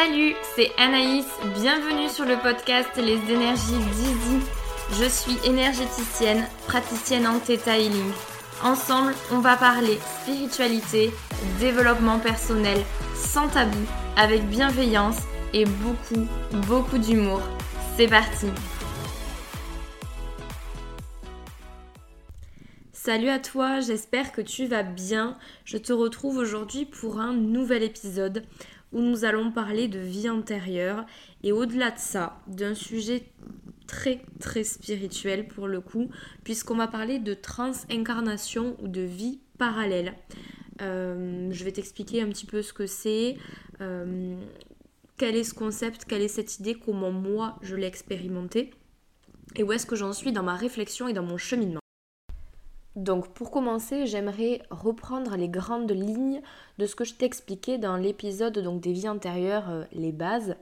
Salut, c'est Anaïs, bienvenue sur le podcast Les énergies d'Easy. Je suis énergéticienne, praticienne en Theta Healing. Ensemble, on va parler spiritualité, développement personnel, sans tabou, avec bienveillance et beaucoup, beaucoup d'humour. C'est parti Salut à toi, j'espère que tu vas bien. Je te retrouve aujourd'hui pour un nouvel épisode où nous allons parler de vie antérieure et au-delà de ça, d'un sujet très très spirituel pour le coup, puisqu'on va parler de transincarnation ou de vie parallèle. Euh, je vais t'expliquer un petit peu ce que c'est, euh, quel est ce concept, quelle est cette idée, comment moi je l'ai expérimenté et où est-ce que j'en suis dans ma réflexion et dans mon cheminement. Donc pour commencer, j'aimerais reprendre les grandes lignes de ce que je t'expliquais dans l'épisode des vies antérieures, euh, les bases,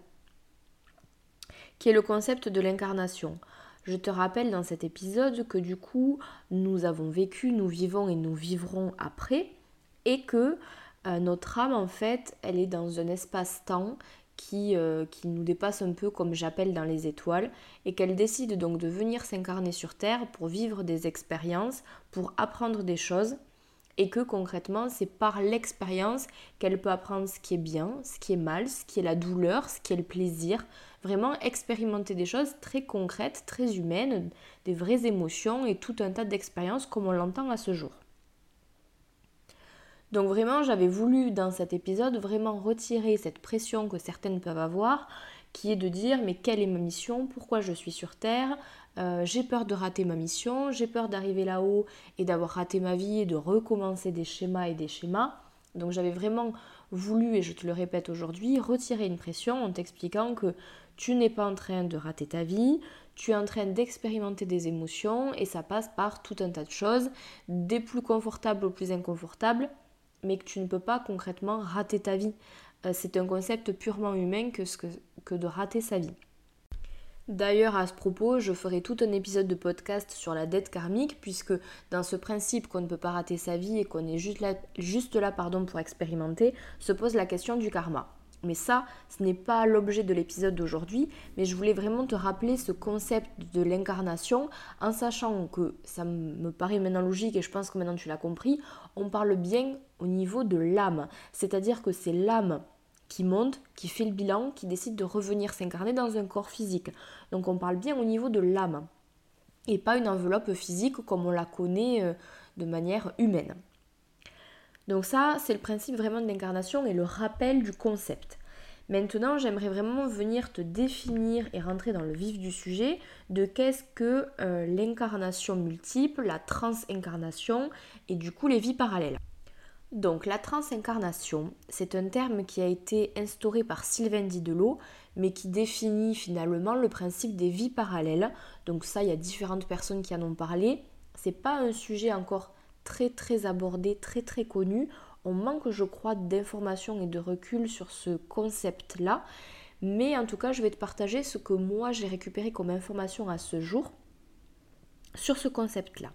qui est le concept de l'incarnation. Je te rappelle dans cet épisode que du coup, nous avons vécu, nous vivons et nous vivrons après, et que euh, notre âme, en fait, elle est dans un espace-temps qui, euh, qui nous dépasse un peu comme j'appelle dans les étoiles et qu'elle décide donc de venir s'incarner sur Terre pour vivre des expériences, pour apprendre des choses et que concrètement c'est par l'expérience qu'elle peut apprendre ce qui est bien, ce qui est mal, ce qui est la douleur, ce qui est le plaisir, vraiment expérimenter des choses très concrètes, très humaines, des vraies émotions et tout un tas d'expériences comme on l'entend à ce jour. Donc vraiment, j'avais voulu dans cet épisode vraiment retirer cette pression que certaines peuvent avoir, qui est de dire mais quelle est ma mission, pourquoi je suis sur Terre, euh, j'ai peur de rater ma mission, j'ai peur d'arriver là-haut et d'avoir raté ma vie et de recommencer des schémas et des schémas. Donc j'avais vraiment voulu, et je te le répète aujourd'hui, retirer une pression en t'expliquant que tu n'es pas en train de rater ta vie, tu es en train d'expérimenter des émotions et ça passe par tout un tas de choses, des plus confortables aux plus inconfortables, mais que tu ne peux pas concrètement rater ta vie. Euh, c'est un concept purement humain que, de rater sa vie. D'ailleurs, à ce propos, je ferai tout un épisode de podcast sur la dette karmique, puisque dans ce principe qu'on ne peut pas rater sa vie et qu'on est juste là, juste là pardon, pour expérimenter, se pose la question du karma. Mais ça, ce n'est pas l'objet de l'épisode d'aujourd'hui, mais je voulais vraiment te rappeler ce concept de l'incarnation en sachant que ça me paraît maintenant logique et je pense que maintenant tu l'as compris, on parle bien au niveau de l'âme. C'est-à-dire que c'est l'âme qui monte, qui fait le bilan, qui décide de revenir s'incarner dans un corps physique. Donc on parle bien au niveau de l'âme et pas une enveloppe physique comme on la connaît euh, de manière humaine. Donc ça, c'est le principe vraiment de l'incarnation et le rappel du concept. Maintenant, j'aimerais vraiment venir te définir et rentrer dans le vif du sujet de qu'est-ce que euh, l'incarnation multiple, la transincarnation et du coup les vies parallèles. Donc la transincarnation, c'est un terme qui a été instauré par Sylvain Didelot, mais qui définit finalement le principe des vies parallèles. Donc ça, il y a différentes personnes qui en ont parlé. C'est pas un sujet encore très très abordé, très très connu. On manque, je crois, d'informations et de recul sur ce concept-là. Mais en tout cas, je vais te partager ce que moi j'ai récupéré comme information à ce jour sur ce concept-là.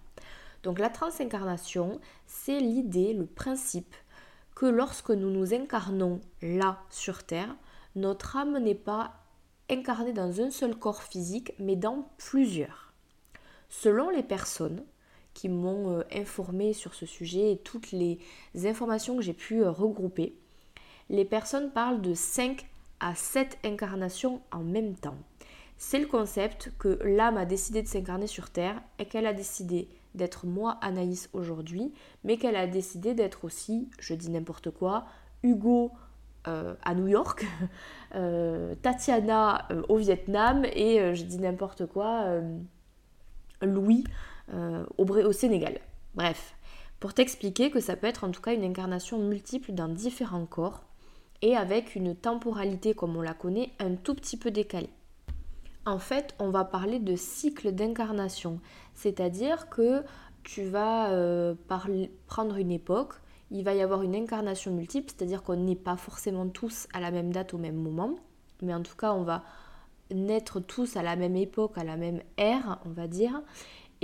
Donc la transincarnation, c'est l'idée, le principe que lorsque nous nous incarnons là sur Terre, notre âme n'est pas incarnée dans un seul corps physique, mais dans plusieurs. Selon les personnes, qui m'ont euh, informé sur ce sujet et toutes les informations que j'ai pu euh, regrouper. Les personnes parlent de 5 à 7 incarnations en même temps. C'est le concept que l'âme a décidé de s'incarner sur Terre et qu'elle a décidé d'être moi Anaïs aujourd'hui, mais qu'elle a décidé d'être aussi, je dis n'importe quoi, Hugo euh, à New York, Tatiana au Vietnam et je dis n'importe quoi, Louis euh, au, Sénégal. Bref, pour t'expliquer que ça peut être en tout cas une incarnation multiple dans différents corps et avec une temporalité comme on la connaît un tout petit peu décalée. En fait, on va parler de cycle d'incarnation, c'est-à-dire que tu vas euh, prendre une époque, il va y avoir une incarnation multiple, c'est-à-dire qu'on n'est pas forcément tous à la même date au même moment, mais en tout cas on va naître tous à la même époque, à la même ère, on va dire,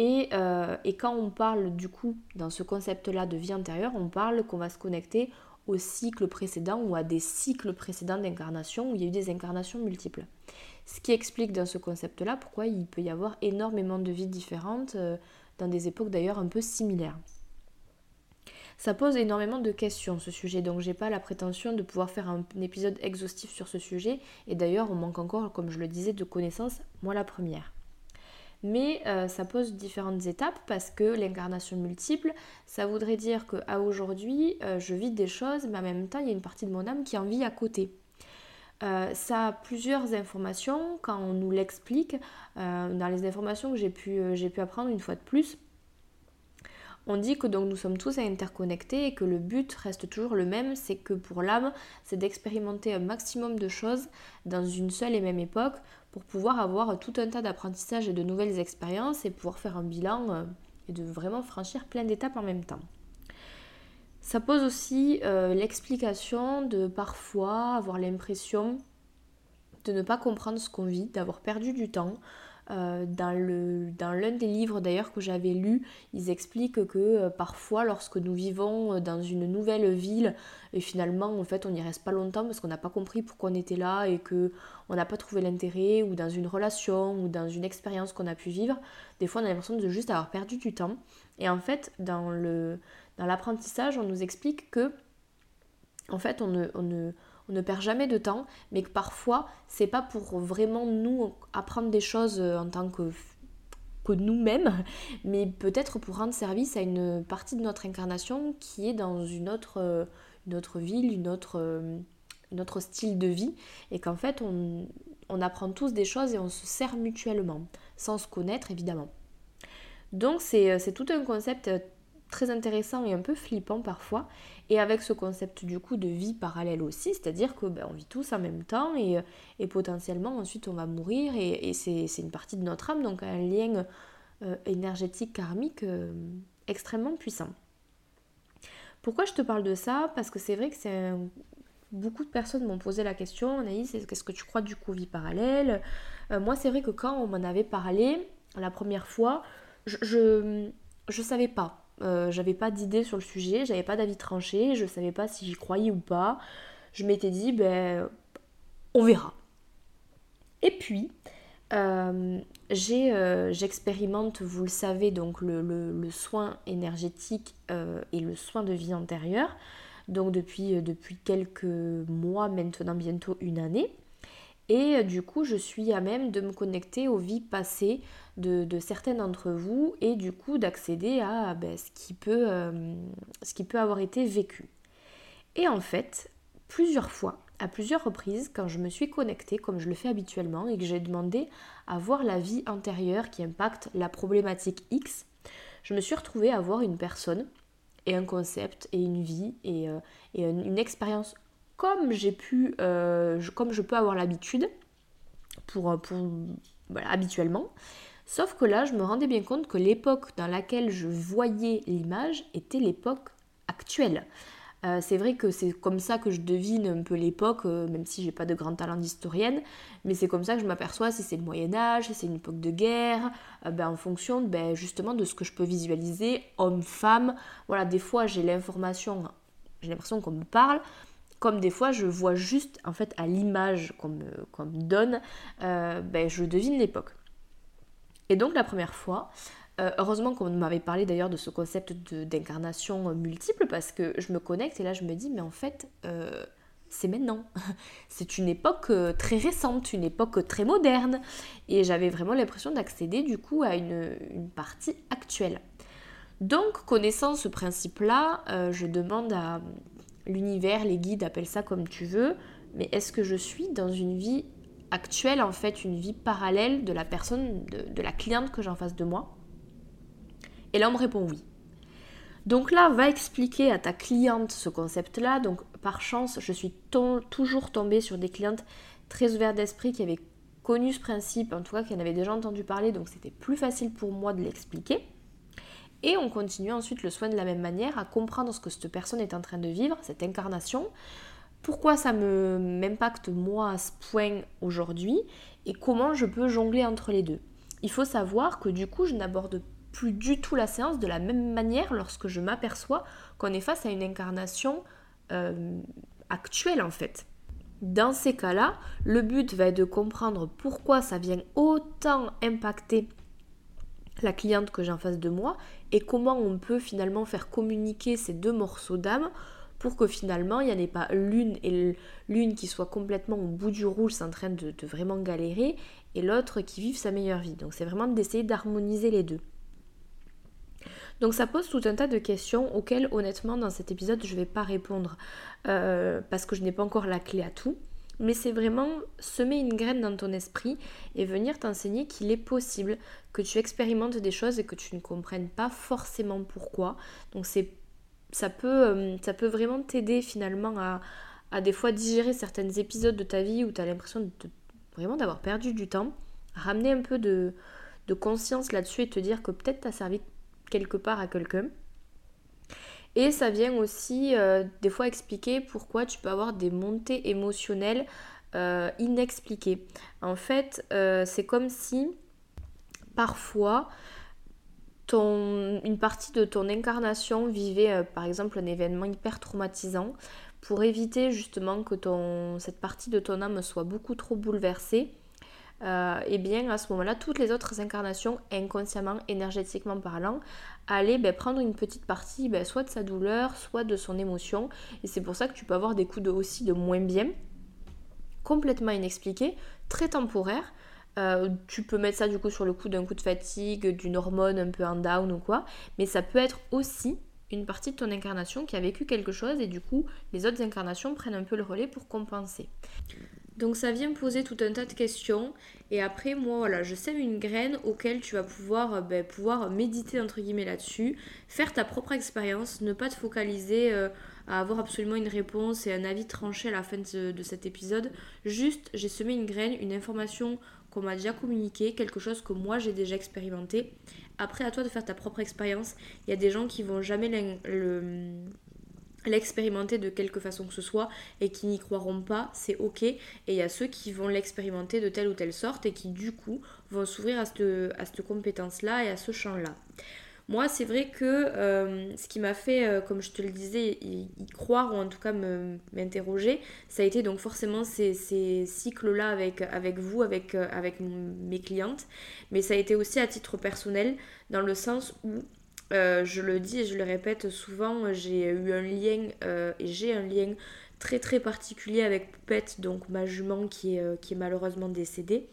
euh, et, quand on parle du coup dans ce concept-là de vie intérieure, on parle qu'on va se connecter au cycle précédent ou à des cycles précédents d'incarnation où il y a eu des incarnations multiples. Ce qui explique dans ce concept-là pourquoi il peut y avoir énormément de vies différentes euh, dans des époques d'ailleurs un peu similaires. Ça pose énormément de questions ce sujet, donc j'ai pas la prétention de pouvoir faire un épisode exhaustif sur ce sujet, et d'ailleurs on manque encore, comme je le disais, de connaissances, moi la première. Mais euh, ça pose différentes étapes parce que l'incarnation multiple, ça voudrait dire qu'à aujourd'hui, euh, je vis des choses, mais en même temps, il y a une partie de mon âme qui en vit à côté. Euh, ça a plusieurs informations quand on nous l'explique. dans les informations que j'ai pu, pu apprendre une fois de plus, on dit que donc nous sommes tous interconnectés et que le but reste toujours le même, c'est que pour l'âme, c'est d'expérimenter un maximum de choses dans une seule et même époque pour pouvoir avoir tout un tas d'apprentissages et de nouvelles expériences et pouvoir faire un bilan euh, et de vraiment franchir plein d'étapes en même temps. Ça pose aussi euh, l'explication de parfois avoir l'impression de ne pas comprendre ce qu'on vit, d'avoir perdu du temps, euh, dans l'un des livres d'ailleurs que j'avais lu, ils expliquent que euh, parfois lorsque nous vivons euh, dans une nouvelle ville et finalement en fait on n'y reste pas longtemps parce qu'on n'a pas compris pourquoi on était là et que on n'a pas trouvé l'intérêt ou dans une relation ou dans une expérience qu'on a pu vivre, des fois on a l'impression de juste avoir perdu du temps. Et en fait dans le dans l'apprentissage on nous explique que en fait on ne perd jamais de temps, mais que parfois, c'est pas pour vraiment nous apprendre des choses euh, en tant que, que nous-mêmes, mais peut-être pour rendre service à une partie de notre incarnation qui est dans une autre, euh, une autre ville, une autre, euh, autre style de vie, et qu'en fait, on, on apprend tous des choses et on se sert mutuellement, sans se connaître évidemment. Donc c'est tout un concept très intéressant et un peu flippant parfois. Et avec ce concept du coup de vie parallèle aussi, c'est-à-dire que ben, on vit tous en même temps et, et, potentiellement ensuite on va mourir et, c'est une partie de notre âme, donc un lien euh, énergétique karmique euh, extrêmement puissant. Pourquoi je te parle de ça? Parce que c'est vrai que beaucoup de personnes m'ont posé la question, Anaïs, qu'est-ce que tu crois du coup vie parallèle? Euh, Moi c'est vrai que quand on m'en avait parlé la première fois, je, je, je savais pas euh, j'avais pas d'idée sur le sujet, j'avais pas d'avis tranché, je savais pas si j'y croyais ou pas. Je m'étais dit, ben, on verra. Et puis, euh, euh, j'expérimente, vous le savez, donc le, soin énergétique et le soin de vie antérieure. Donc depuis, depuis quelques mois, maintenant bientôt une année. Et euh, du coup, je suis à même de me connecter aux vies passées de, certains d'entre vous et du coup d'accéder à ben, ce, qui peut, euh, ce qui peut avoir été vécu. Et en fait, plusieurs fois, à plusieurs reprises, quand je me suis connectée, comme je le fais habituellement, et que j'ai demandé à voir la vie antérieure qui impacte la problématique X, je me suis retrouvée à voir une personne et un concept et une vie et, euh, et une expérience comme j'ai pu, euh, comme je peux avoir l'habitude pour, pour habituellement. Sauf que là, je me rendais bien compte que l'époque dans laquelle je voyais l'image était l'époque actuelle. Euh, c'est vrai que c'est comme ça que je devine un peu l'époque, euh, même si j'ai pas de grand talent d'historienne, mais c'est comme ça que je m'aperçois si c'est le Moyen Âge, si c'est une époque de guerre, ben, en fonction ben, justement de ce que je peux visualiser, homme, femme. Voilà, des fois j'ai l'information, j'ai l'impression qu'on me parle, comme des fois je vois juste en fait à l'image qu'on me, donne, euh, ben, je devine l'époque. Et donc la première fois, euh, heureusement qu'on m'avait parlé d'ailleurs de ce concept d'incarnation multiple parce que je me connecte et là je me dis mais en fait euh, c'est maintenant. c'est une époque très récente, une époque très moderne et j'avais vraiment l'impression d'accéder du coup à une, une, partie actuelle. Donc connaissant ce principe-là, je demande à, l'univers, les guides, appelle ça comme tu veux, mais est-ce que je suis dans une vie actuelle, en fait, une vie parallèle de la personne, de, la cliente que j'ai en face de moi? Et là, on me répond oui. Donc là, va expliquer à ta cliente ce concept-là. Donc, par chance, je suis toujours tombée sur des clientes très ouvertes d'esprit qui avaient connu ce principe, en tout cas qui en avaient déjà entendu parler, donc c'était plus facile pour moi de l'expliquer. Et on continue ensuite le soin de la même manière à comprendre ce que cette personne est en train de vivre, cette incarnation, pourquoi ça m'impacte moi à ce point aujourd'hui et comment je peux jongler entre les deux? Il faut savoir que du coup je n'aborde plus du tout la séance de la même manière lorsque je m'aperçois qu'on est face à une incarnation euh, actuelle en fait. Dans ces cas-là, le but va être de comprendre pourquoi ça vient autant impacter la cliente que j'ai en face de moi et comment on peut finalement faire communiquer ces deux morceaux d'âme pour que finalement il n'y en ait pas l'une et l'une qui soit complètement au bout du rouge, en train de, de vraiment galérer, et l'autre qui vive sa meilleure vie. Donc c'est vraiment d'essayer d'harmoniser les deux. Donc ça pose tout un tas de questions auxquelles honnêtement dans cet épisode je ne vais pas répondre euh, parce que je n'ai pas encore la clé à tout. Mais c'est vraiment semer une graine dans ton esprit et venir t'enseigner qu'il est possible que tu expérimentes des choses et que tu ne comprennes pas forcément pourquoi. Donc c'est ça peut, euh, vraiment t'aider finalement à, à des fois digérer certains épisodes de ta vie où tu as l'impression de, vraiment d'avoir perdu du temps, ramener un peu de, de conscience là-dessus et te dire que peut-être tu as servi quelque part à quelqu'un. Et ça vient aussi euh, des fois expliquer pourquoi tu peux avoir des montées émotionnelles euh, inexpliquées. En fait, euh, c'est comme si parfois une partie de ton incarnation vivait par exemple un événement hyper traumatisant pour éviter justement que cette partie de ton âme soit beaucoup trop bouleversée euh, eh bien à ce moment-là, toutes les autres incarnations, inconsciemment, énergétiquement parlant, allaient ben, prendre une petite partie, ben, soit de sa douleur, soit de son émotion. Et c'est pour ça que tu peux avoir des coups de aussi de moins bien, complètement inexpliqués, très temporaires. Euh, tu peux mettre ça du coup sur le coup d'un coup de fatigue, d'une hormone un peu en down ou quoi, mais ça peut être aussi une partie de ton incarnation qui a vécu quelque chose et du coup les autres incarnations prennent un peu le relais pour compenser. Donc ça vient poser tout un tas de questions et après moi voilà je sème une graine auquel tu vas pouvoir, euh, ben, pouvoir méditer entre guillemets là-dessus, faire ta propre expérience, ne pas te focaliser euh, à avoir absolument une réponse et un avis tranché à la fin de, de cet épisode. Juste j'ai semé une graine, une information qu'on m'a déjà communiquée, quelque chose que moi j'ai déjà expérimenté. Après à toi de faire ta propre expérience. Il y a des gens qui vont jamais le l'expérimenter de quelque façon que ce soit et qui n'y croiront pas, c'est ok. Et il y a ceux qui vont l'expérimenter de telle ou telle sorte et qui du coup vont s'ouvrir à cette, compétence-là et à ce champ-là. Moi, c'est vrai que euh, ce qui m'a fait, euh, comme je te le disais, y, croire ou en tout cas m'interroger, ça a été donc forcément ces, cycles-là avec, avec vous, avec, euh, avec mes clientes, mais ça a été aussi à titre personnel, dans le sens où euh, je le dis et je le répète souvent, j'ai eu un lien euh, et j'ai un lien très très particulier avec Poupette, donc ma jument qui est, euh, malheureusement décédée.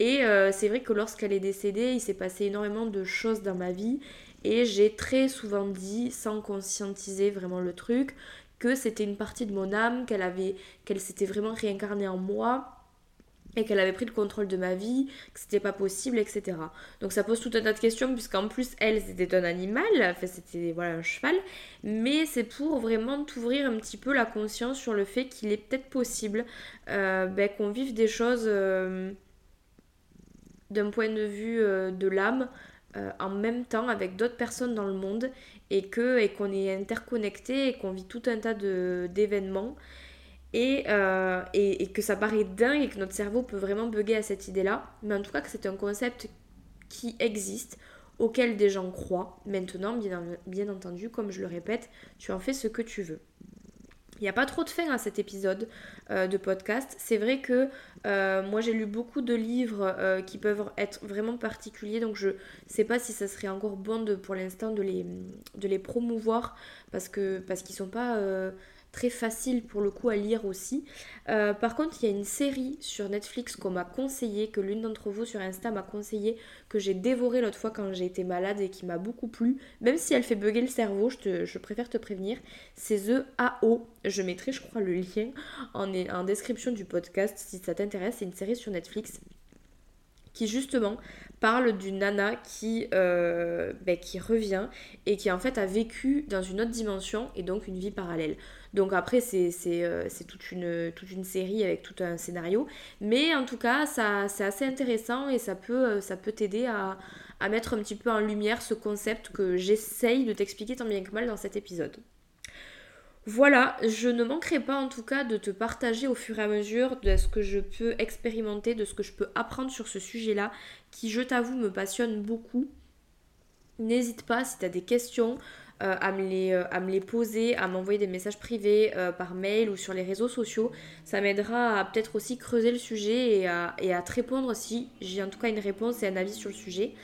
Et c'est vrai que lorsqu'elle est décédée, il s'est passé énormément de choses dans ma vie et j'ai très souvent dit, sans conscientiser vraiment le truc, que c'était une partie de mon âme, qu'elle avait, qu'elle s'était vraiment réincarnée en moi et qu'elle avait pris le contrôle de ma vie, que c'était pas possible, etc. Donc ça pose tout un tas de questions, puisqu'en plus, elle, c'était un animal, enfin, c'était voilà, un cheval, mais c'est pour vraiment t'ouvrir un petit peu la conscience sur le fait qu'il est peut-être possible euh, ben, qu'on vive des choses euh, d'un point de vue euh, de l'âme en même temps avec d'autres personnes dans le monde et que et qu'on est interconnecté et qu'on vit tout un tas d'événements euh, et, que ça paraît dingue et que notre cerveau peut vraiment bugger à cette idée-là. Mais en tout cas que c'est un concept qui existe, auquel des gens croient. Maintenant, bien, entendu, comme je le répète, tu en fais ce que tu veux. Il n'y a pas trop de fin à cet épisode euh, de podcast. C'est vrai que euh, moi j'ai lu beaucoup de livres qui peuvent être vraiment particuliers, donc je ne sais pas si ça serait encore bon de, pour l'instant de les, de les promouvoir parce que parce qu'ils sont pas très facile pour le coup à lire aussi. Euh, par contre, il y a une série sur Netflix qu'on m'a conseillé, que l'une d'entre vous sur Insta m'a conseillé, que j'ai dévoré l'autre fois quand j'ai été malade et qui m'a beaucoup plu. Même si elle fait bugger le cerveau, je, préfère te prévenir. C'est The AO. Je mettrai, je crois, le lien en, description du podcast si ça t'intéresse. C'est une série sur Netflix qui justement parle d'une nana qui, euh, ben, qui revient et qui en fait a vécu dans une autre dimension et donc une vie parallèle. Donc après c'est euh, toute, une, série avec tout un scénario. Mais en tout cas ça c'est assez intéressant et ça peut, euh, ça t'aider à, à mettre un petit peu en lumière ce concept que j'essaye de t'expliquer tant bien que mal dans cet épisode. Voilà, je ne manquerai pas en tout cas de te partager au fur et à mesure de ce que je peux expérimenter, de ce que je peux apprendre sur ce sujet-là, qui je t'avoue me passionne beaucoup. N'hésite pas si tu as des questions, euh, à, me les, euh, à me les poser, à m'envoyer des messages privés par mail ou sur les réseaux sociaux. Ça m'aidera à peut-être aussi creuser le sujet et à, et à te répondre si j'ai en tout cas une réponse et un avis sur le sujet.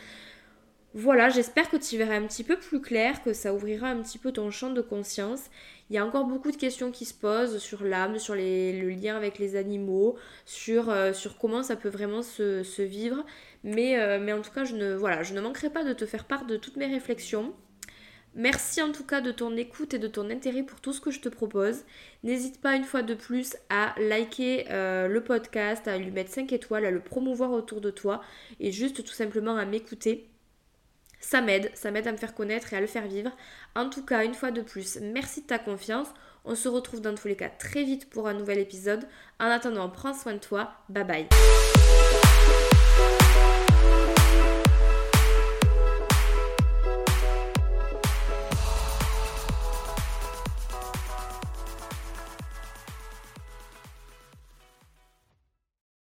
Voilà, j'espère que tu verras un petit peu plus clair, que ça ouvrira un petit peu ton champ de conscience. Il y a encore beaucoup de questions qui se posent sur l'âme, sur le lien avec les animaux, sur, euh, sur comment ça peut vraiment se, vivre. Mais, euh, mais, en tout cas, je ne, voilà, je ne manquerai pas de te faire part de toutes mes réflexions. Merci en tout cas de ton écoute et de ton intérêt pour tout ce que je te propose. N'hésite pas une fois de plus à liker euh, le podcast, à lui mettre 5 étoiles, à le promouvoir autour de toi et juste tout simplement à m'écouter. Ça m'aide, ça m'aide à me faire connaître et à le faire vivre. En tout cas, une fois de plus, merci de ta confiance. On se retrouve dans tous les cas très vite pour un nouvel épisode. En attendant, prends soin de toi. Bye bye.